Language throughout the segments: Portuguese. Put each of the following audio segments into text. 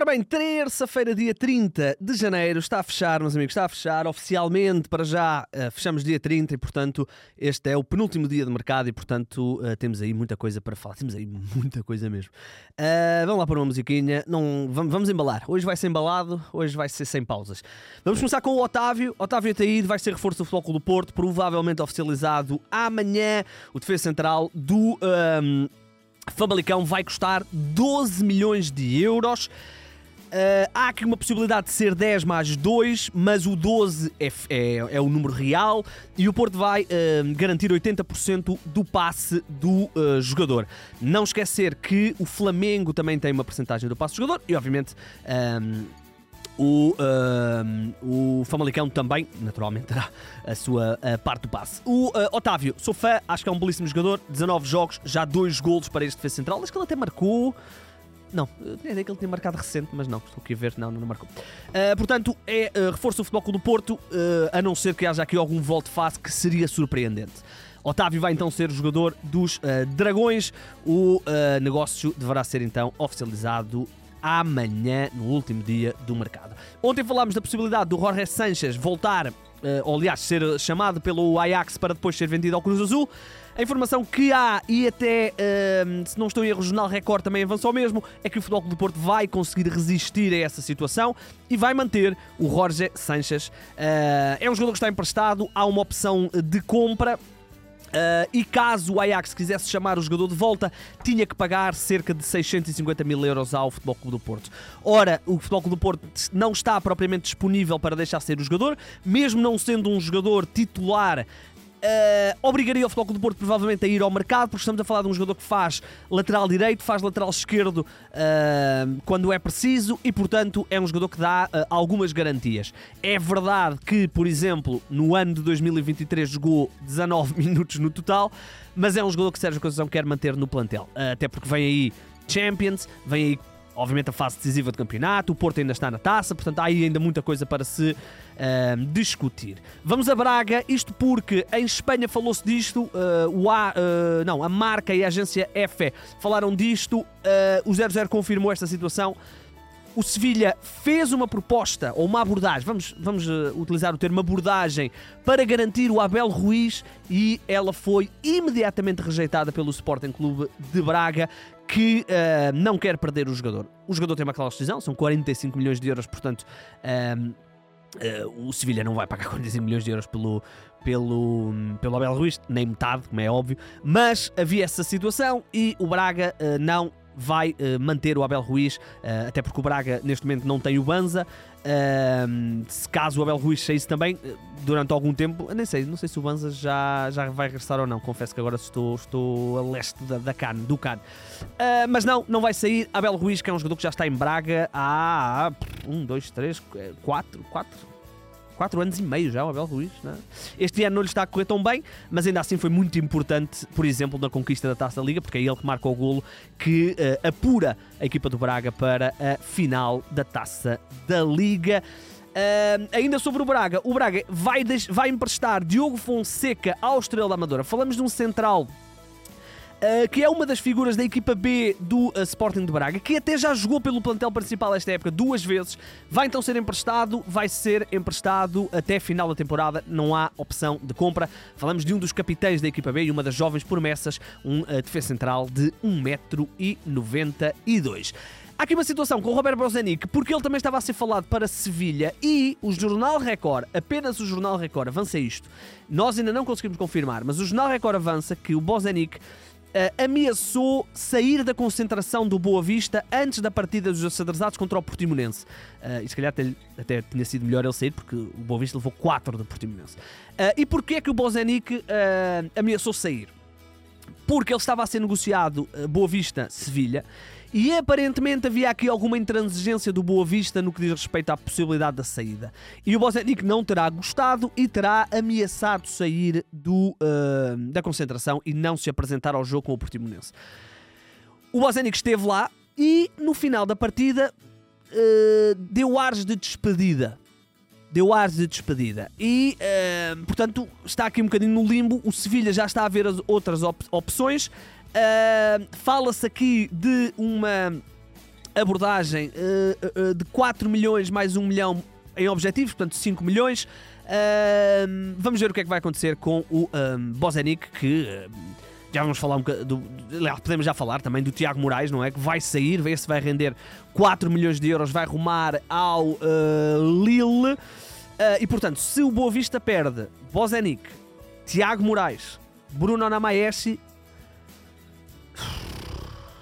Ora bem, terça-feira, dia 30 de janeiro, está a fechar, meus amigos, está a fechar oficialmente para já. Uh, fechamos dia 30 e, portanto, este é o penúltimo dia de mercado e, portanto, uh, temos aí muita coisa para falar. Temos aí muita coisa mesmo. Uh, vamos lá para uma musiquinha. Não, vamos, vamos, embalar. Hoje vai ser embalado, hoje vai ser sem pausas. Vamos começar com o Otávio. Otávio Ataíde vai ser reforço do Futebol do Porto, provavelmente oficializado amanhã. O defesa central do. Um, Famalicão vai custar 12 milhões de euros. Uh, há aqui uma possibilidade de ser 10 mais 2, mas o 12 é, é, é o número real e o Porto vai uh, garantir 80% do passe do uh, jogador. Não esquecer que o Flamengo também tem uma porcentagem do passe do jogador e, obviamente, um, o, o Famalicão também, naturalmente, terá a sua parte do passe. O Otávio, sou fã, acho que é um belíssimo jogador. 19 jogos, já dois golos para este defesa central. Acho que ele até marcou. Não, é ideia que ele tinha marcado recente, mas não, estou aqui a ver, não, não marcou. Uh, portanto, é uh, reforço do Futebol Clube do Porto, uh, a não ser que haja aqui algum volte-face que seria surpreendente. Otávio vai então ser o jogador dos Dragões. O negócio deverá ser então oficializado amanhã, no último dia do mercado. Ontem falámos da possibilidade do Jorge Sanchez voltar, ou aliás, ser chamado pelo Ajax para depois ser vendido ao Cruz Azul. A informação que há, e até, uh, se não estou em erro, o Jornal Record também avançou mesmo, é que o Futebol Clube do Porto vai conseguir resistir a essa situação e vai manter o Jorge Sanches. Uh, é um jogador que está emprestado, há uma opção de compra. Uh, e caso o Ajax quisesse chamar o jogador de volta, tinha que pagar cerca de 650 mil euros ao Futebol Clube do Porto. Ora, o Futebol Clube do Porto não está propriamente disponível para deixar ser o jogador, mesmo não sendo um jogador titular Uh, obrigaria o Futebol do Porto provavelmente a ir ao mercado, porque estamos a falar de um jogador que faz lateral direito, faz lateral esquerdo uh, quando é preciso e, portanto, é um jogador que dá uh, algumas garantias. É verdade que, por exemplo, no ano de 2023 jogou 19 minutos no total, mas é um jogador que Sérgio Conceição quer manter no plantel, até porque vem aí Champions, vem aí obviamente a fase decisiva do campeonato, o Porto ainda está na taça, portanto há ainda muita coisa para se uh, discutir. Vamos a Braga, isto porque em Espanha falou-se disto, uh, o a, uh, não, a marca e a agência EFE falaram disto, o 00 confirmou esta situação. O Sevilha fez uma proposta ou uma abordagem, vamos, vamos utilizar o termo abordagem, para garantir o Abel Ruiz e ela foi imediatamente rejeitada pelo Sporting Clube de Braga, que uh, não quer perder o jogador. O jogador tem uma cláusula de decisão, são 45 milhões de euros, portanto. Uh, o Sevilha não vai pagar 45 milhões de euros pelo, pelo, pelo Abel Ruiz, nem metade, como é óbvio, mas havia essa situação e o Braga uh, não vai uh, manter o Abel Ruiz, uh, até porque o Braga neste momento não tem o Banza. Uh, se caso o Abel Ruiz saísse também durante algum tempo, nem sei, não sei se o Banza já, já vai regressar ou não. Confesso que agora estou, estou a leste da, da Can, do Can. mas não, não vai sair. Abel Ruiz, que é um jogador que já está em Braga há um, dois, três, quatro, quatro, 4 anos e meio já, o Abel Ruiz. Né? Este ano não lhe está a correr tão bem, mas ainda assim foi muito importante, por exemplo, na conquista da Taça da Liga, porque é ele que marca o golo que uh, apura a equipa do Braga para a final da Taça da Liga. Uh, ainda sobre o Braga, o Braga vai, vai emprestar Diogo Fonseca ao Estrela da Amadora. Falamos de um central uh, que é uma das figuras da equipa B do uh, Sporting de Braga, que até já jogou pelo plantel principal esta época duas vezes, vai então ser emprestado, vai ser emprestado até final da temporada, não há opção de compra. Falamos de um dos capitães da equipa B e uma das jovens promessas, um uh, defesa central de 1,92m. Há aqui uma situação com o Robert Bozenic, porque ele também estava a ser falado para Sevilha e o Jornal Record, apenas o Jornal Record avança isto. Nós ainda não conseguimos confirmar, mas o Jornal Record avança que o Bozenic uh, ameaçou sair da concentração do Boa Vista antes da partida dos Asadrezados contra o Portimonense. Uh, e se calhar até, até, tinha sido melhor ele sair, porque o Boa Vista levou 4 do Portimonense. Uh, e porquê é que o Bozenic ameaçou sair? Porque ele estava a ser negociado Boa Vista-Sevilha e aparentemente havia aqui alguma intransigência do Boa Vista no que diz respeito à possibilidade da saída. E o Bozenic não terá gostado e terá ameaçado sair do, uh, da concentração e não se apresentar ao jogo com o Portimonense. O Bozenic esteve lá e no final da partida uh, deu ares de despedida. Deu ares de despedida. E, uh, portanto, está aqui um bocadinho no limbo. O Sevilha já está a ver as outras op opções. Uh, Fala-se aqui de uma abordagem uh, uh, de 4 milhões mais 1 milhão em objetivos, portanto 5 milhões. Vamos ver o que é que vai acontecer com o um, Bozenic, que já vamos falar um bocadinho, podemos já falar também do Tiago Moraes, não é? Que vai sair, ver se vai render 4 milhões de euros, vai rumar ao Lille. e portanto, se o Boa Vista perde Bozenic, Tiago Moraes, Bruno Namaeshi,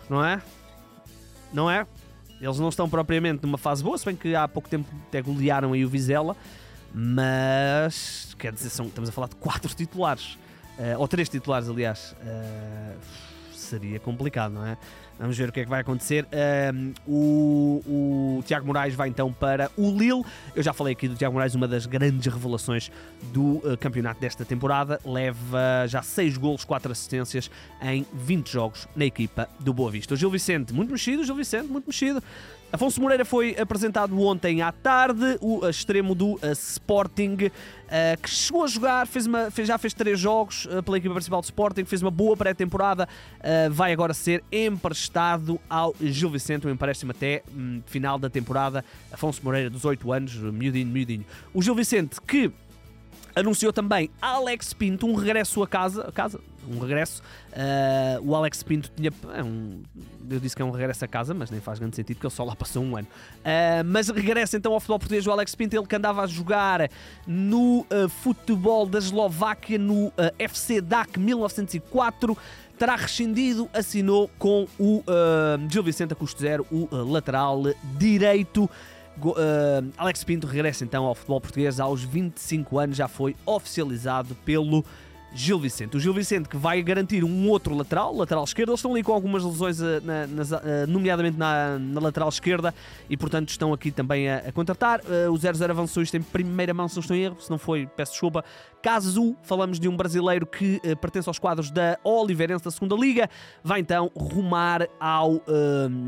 não é? Não é? Eles não estão propriamente numa fase boa, se bem que há pouco tempo até golearam aí o Vizela, mas quer dizer, são, estamos a falar de quatro titulares, uh, ou três titulares, aliás. Uh, seria complicado, não é? Vamos ver o que é que vai acontecer. O, o Tiago Moraes vai então para o Lille. Eu já falei aqui do Tiago Moraes, uma das grandes revelações do uh, campeonato desta temporada. Leva já 6 golos, 4 assistências em 20 jogos na equipa do Boa Vista. O Gil Vicente, muito mexido, o Gil Vicente, muito mexido. Afonso Moreira foi apresentado ontem à tarde, o extremo do uh, Sporting, uh, que chegou a jogar, fez uma, fez, já fez três jogos uh, pela equipa principal do Sporting, fez uma boa pré-temporada, vai agora ser emprestado ao Gil Vicente, um empréstimo até um, final da temporada. Afonso Moreira, 18 anos, miudinho, miudinho. O Gil Vicente, que anunciou também Alex Pinto, um regresso a casa, a casa um regresso. Uh, o Alex Pinto tinha. É um, eu disse que é um regresso a casa, mas nem faz grande sentido, porque ele só lá passou um ano. Uh, mas regressa então ao futebol português o Alex Pinto, ele que andava a jogar no uh, futebol da Eslováquia, no FC DAC 1904 terá rescindido, assinou com o uh, Gil Vicente a custo zero, o uh, lateral direito. Uh, Alex Pinto regressa então ao futebol português aos 25 anos, já foi oficializado pelo Gil Vicente. O Gil Vicente que vai garantir um outro lateral, lateral esquerdo. Eles estão ali com algumas lesões, uh, na, nas, uh, nomeadamente na, na, lateral esquerda, e portanto estão aqui também a, a contratar. Uh, o 0-0 avançou isto em primeira mão, se não estou em erro, se não foi, peço desculpa. Caso falamos de um brasileiro que pertence aos quadros da Oliveirense da segunda Liga, vai então rumar ao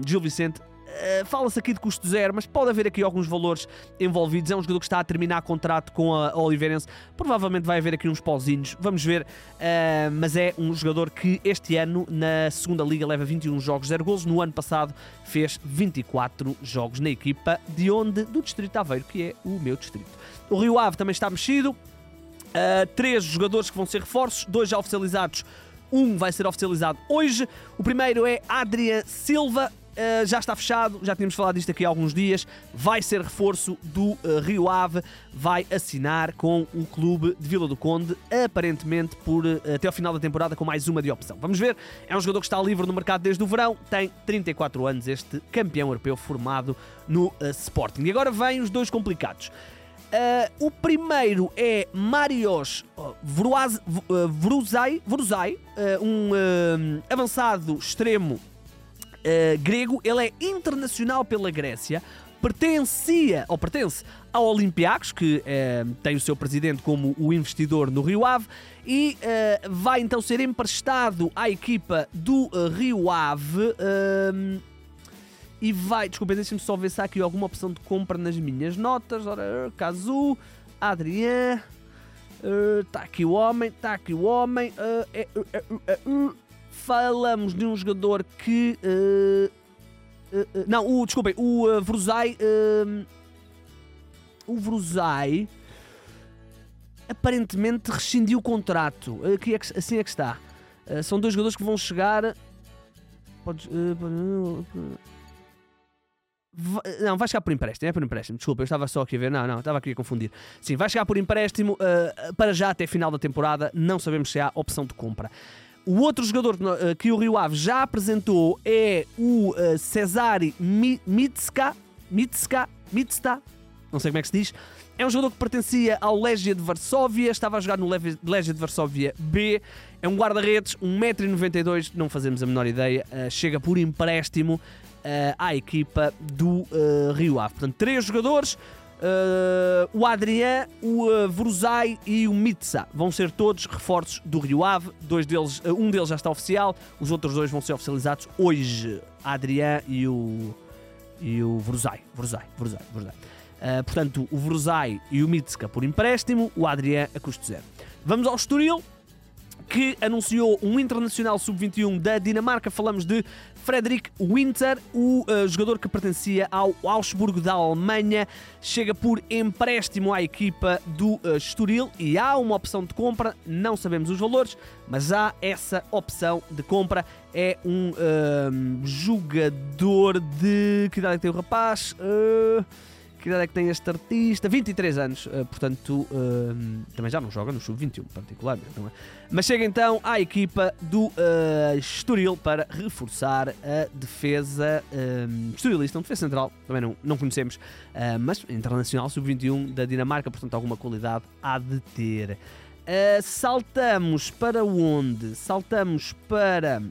Gil Vicente Uh, Fala-se aqui de custo zero, mas pode haver aqui alguns valores envolvidos. É um jogador que está a terminar contrato com a Oliveirense. Provavelmente vai haver aqui uns pauzinhos. Vamos ver. Uh, mas é um jogador que este ano, na segunda Liga, leva 21 jogos, 0 gols. No ano passado, fez 24 jogos na equipa. De onde? Do Distrito Aveiro, que é o meu distrito. O Rio Ave também está mexido. Uh, três jogadores que vão ser reforços, dois já oficializados. Um vai ser oficializado hoje. O primeiro é Adrian Silva, Uh, já está fechado, já tínhamos falado disto aqui há alguns dias. Vai ser reforço do uh, Rio Ave, vai assinar com o clube de Vila do Conde, aparentemente por uh, até ao final da temporada com mais uma de opção. Vamos ver, é um jogador que está livre no mercado desde o verão, tem 34 anos, este campeão europeu formado no Sporting. E agora vêm os dois complicados. Uh, o primeiro é Marios Vruzai, Vruzai uh, um uh, avançado extremo uh, grego, ele é internacional pela Grécia, pertencia, ou pertence ao Olympiacos, que uh, tem o seu presidente como o investidor no Rio Ave, e uh, vai então ser emprestado à equipa do Rio Ave. e vai, desculpa, deixem-me só ver se há aqui alguma opção de compra nas minhas notas. Ora, Cazu, Adrien, está uh, aqui o homem, está aqui o homem. Uh, falamos de um jogador que. Uh, uh, não, o, desculpem, o uh, Vruzai. o Vruzai aparentemente rescindiu o contrato. Aqui é que, assim é que está. são dois jogadores que vão chegar. Podes, não, vai chegar por empréstimo, é por empréstimo. Desculpa, eu estava só aqui a ver. Não, não, estava aqui a confundir. Sim, vai chegar por empréstimo uh, para já até final da temporada. Não sabemos se há opção de compra. O outro jogador uh, que o Rio Ave já apresentou é o uh, Cesare Mitska, Mitska, Mitsta, não sei como é que se diz. É um jogador que pertencia ao Legia de Varsóvia, estava a jogar no Legia de Varsóvia B. É um guarda-redes, 1,92m, não fazemos a menor ideia. Uh, chega por empréstimo à equipa do Rio Ave. Portanto, três jogadores. Uh, o Adrian, o uh, e o Mitsa vão ser todos reforços do Rio Ave. Dois deles, uh, um deles já está oficial, os outros dois vão ser oficializados hoje. Adrian e o e o Vruzai, Vruzai, Vruzai. Uh, portanto, o Vruzai e o Mitska por empréstimo, o Adrian a custo zero. Vamos ao Estoril, que anunciou um internacional sub-21 da Dinamarca. Falamos de Frederick Winter, o uh, jogador que pertencia ao Augsburgo da Alemanha, chega por empréstimo à equipa do uh, Estoril e há uma opção de compra, não sabemos os valores, mas há essa opção de compra. É um uh, jogador de. Que idade é tem o rapaz? Uh... Que idade é que tem este artista? 23 anos, uh, portanto, uh, também já não joga no sub-21, particularmente, não é? Mas chega então à equipa do uh, Estoril para reforçar a defesa uh, Estorilista, um defesa central, também não, não conhecemos, uh, mas internacional sub-21 da Dinamarca, portanto, alguma qualidade há de ter. Uh, saltamos para onde? Saltamos para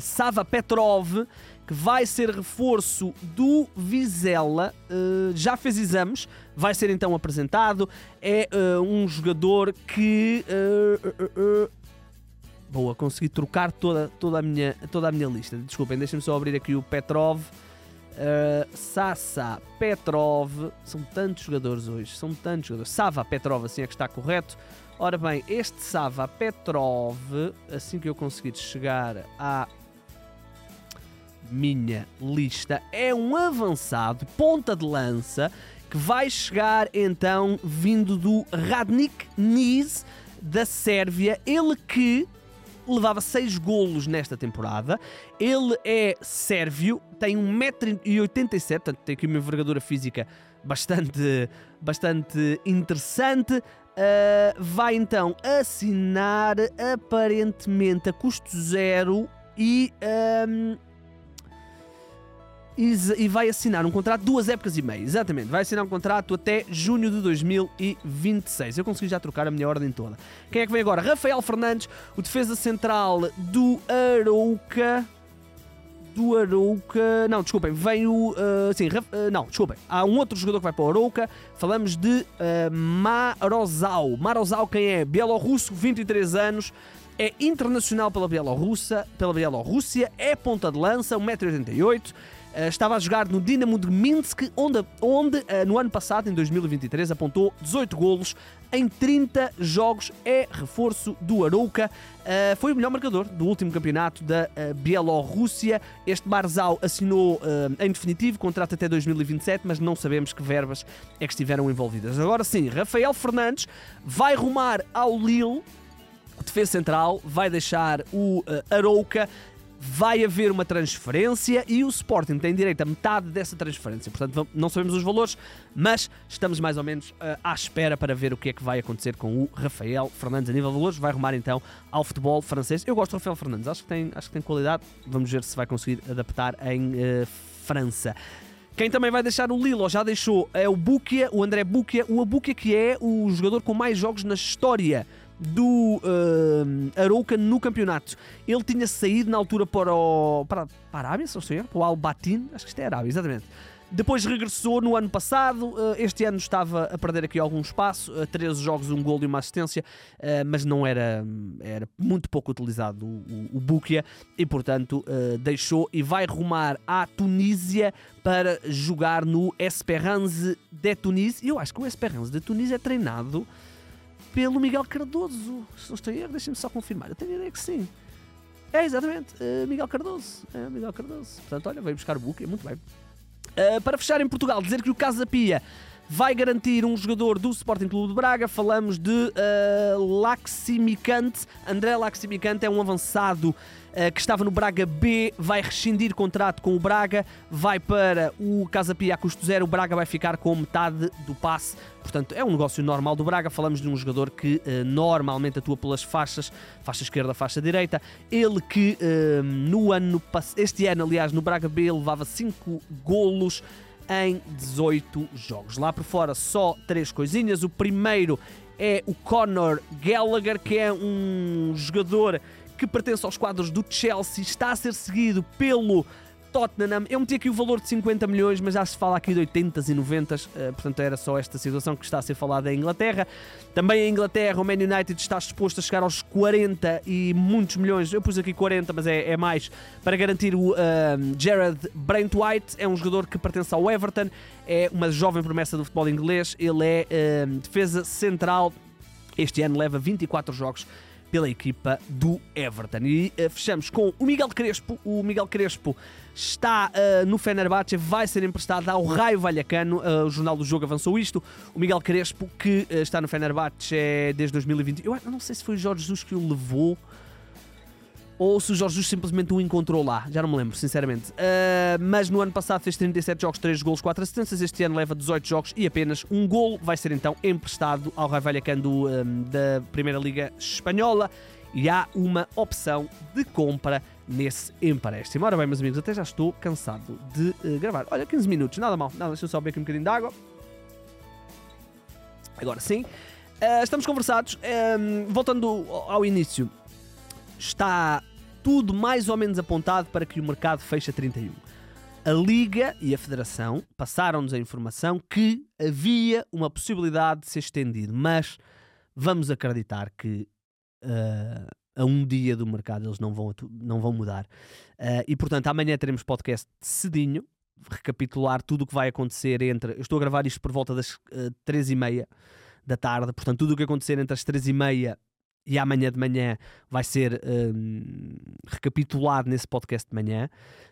Sava Petrov que vai ser reforço do Vizela, uh, já fez exames, vai ser então apresentado. É uh, um jogador que. Uh, boa, consegui trocar toda, toda, a minha, toda a minha lista. Desculpem, deixem-me só abrir aqui o Petrov. Uh, Sassa, Petrov, são tantos jogadores hoje, são tantos jogadores. Sava Petrov, assim é que está correto. Ora bem, este Sava Petrov, assim que eu conseguir chegar à minha lista é um avançado, ponta de lança, que vai chegar então vindo do Radnik Niz da Sérvia. Ele que levava 6 golos nesta temporada. Ele é sérvio, tem 1,87m, portanto tem aqui uma envergadura física bastante, bastante interessante. Uh, vai então assinar aparentemente a custo zero e. Um, e vai assinar um contrato duas épocas e meia, exatamente. Vai assinar um contrato até junho de 2026. Eu consegui já trocar a minha ordem toda. Quem é que vem agora? Rafael Fernandes, o defesa central do Arouca. Do Arouca. Não, desculpem, vem o. Uh, sim, uh, não, desculpem. Há um outro jogador que vai para o Arouca. Falamos de uh, Marozal. Marozal, quem é? Bielorrusso, 23 anos é internacional pela Bielorrússia, pela Bielorrússia, é ponta de lança, 1,88m, eh, estava a jogar no Dinamo de Minsk, onde, onde eh, no ano passado, em 2023, apontou 18 golos em 30 jogos. É reforço do Arouca. Uh, foi o melhor marcador do último campeonato da uh, Bielorrússia. Este Barzal assinou uh, em definitivo contrato até 2027, mas não sabemos que verbas é que estiveram envolvidas. Agora sim, Rafael Fernandes vai rumar ao Lille. Defesa central vai deixar o Arouca vai haver uma transferência e o Sporting tem direito a metade dessa transferência. Portanto, não sabemos os valores, mas estamos mais ou menos uh, à espera para ver o que é que vai acontecer com o Rafael Fernandes a nível de valores. Vai arrumar então ao futebol francês. Eu gosto do Rafael Fernandes, acho que tem, acho que tem qualidade. Vamos ver se vai conseguir adaptar em uh, França. Quem também vai deixar o Lilo, já deixou, é o Bukia, o André Bukia, o Bukia que é o jogador com mais jogos na história do uh, Arouca no campeonato. Ele tinha saído na altura para, o, para, para a Arábia, se não estou para o acho que isto é Arábia, exatamente. Depois regressou no ano passado, eh, este ano estava a perder aqui algum espaço, 13 eh, jogos, um gol e uma assistência, mas não era, era muito pouco utilizado o, o, Bukia e, portanto, deixou e vai rumar à Tunísia para jogar no Esperance de Tunis. Eu acho que o Esperance de Tunis é treinado pelo Miguel Cardoso. Se não estou em erro, deixem-me só confirmar. Eu tenho a ideia que sim. É, exatamente. Uh, Miguel Cardoso. É, Miguel Cardoso. Portanto, olha, veio buscar o book. É muito bem. Uh, para fechar em Portugal, dizer que o Casa Pia vai garantir um jogador do Sporting Clube de Braga. Falamos de uh, Laximicante. André Laximicante é um avançado que estava no Braga B, vai rescindir contrato com o Braga, vai para o Casa Pia a custo zero. O Braga vai ficar com metade do passe. Portanto, é um negócio normal do Braga. Falamos de um jogador que uh, normalmente atua pelas faixas, faixa esquerda, faixa direita. Ele que no ano, este ano, aliás, no Braga B, levava 5 golos em 18 jogos. Lá por fora, só três coisinhas. O primeiro é o Conor Gallagher, que é um jogador que pertence aos quadros do Chelsea, está a ser seguido pelo Tottenham. Eu meti aqui o valor de 50 milhões, mas já se fala aqui de 80 e 90, uh, eh, portanto era só esta situação que está a ser falada em Inglaterra. Também em Inglaterra, o Man United está disposto a chegar aos 40 e muitos milhões. Eu pus aqui 40, mas é, é mais para garantir o Jared Brentwhite. É um jogador que pertence ao Everton, é uma jovem promessa do futebol inglês. Ele é uh, defesa central. Este ano leva 24 jogos pela equipa do Everton. E uh, fechamos com o Miguel Crespo. O Miguel Crespo está uh, no Fenerbahçe, vai ser emprestado ao Raio Vallecano. Uh, o Jornal do Jogo avançou isto. O Miguel Crespo, que está no Fenerbahçe desde 2020. Eu não sei se foi o Jorge Jesus que o levou ou se o Jorge Jesus simplesmente o encontrou lá, já não me lembro, sinceramente. Uh, mas no ano passado fez 37 jogos, 3 golos, 4 assistências. Este ano leva 18 jogos e apenas um gol. Vai ser então emprestado ao Raio Vallecano um, da Primeira Liga Espanhola e há uma opção de compra nesse empréstimo. Ora bem, meus amigos, até já estou cansado de uh, gravar. Olha, 15 minutos, nada mal. Nada, deixa eu só beber aqui um bocadinho de água. Agora sim. Uh, estamos conversados. Um, voltando ao início, está tudo mais ou menos apontado para que o mercado feche a 31. A Liga e a Federação passaram-nos a informação que havia uma possibilidade de ser estendido, mas vamos acreditar que uh, a um dia do mercado eles não vão, não vão mudar. Uh, e portanto, amanhã teremos podcast cedinho, recapitular tudo o que vai acontecer entre. Eu estou a gravar isto por volta das uh, três e meia da tarde, portanto, tudo o que acontecer entre as três e meia e amanhã de manhã vai ser um, recapitulado nesse podcast de manhã.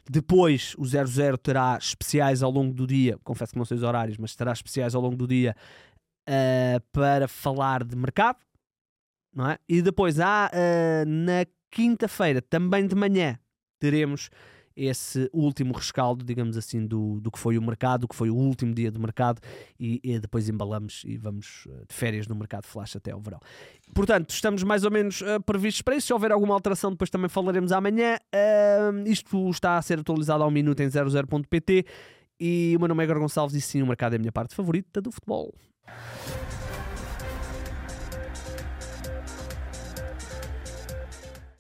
Depois o 00 terá especiais ao longo do dia, confesso que não sei os horários, mas terá especiais ao longo do dia uh, para falar de mercado. Não é? E depois há uh, na quinta-feira, também de manhã, teremos esse último rescaldo, digamos assim, do, do que foi o mercado, do que foi o último dia do mercado e, e depois embalamos e vamos eh, de férias no mercado flash até ao verão. Portanto, estamos mais ou menos uh, previstos para isso. Se houver alguma alteração, depois também falaremos amanhã. Uh, isto está a ser atualizado ao minuto em 00.pt e o meu nome é Igor Gonçalves e sim, o mercado é a minha parte favorita do futebol.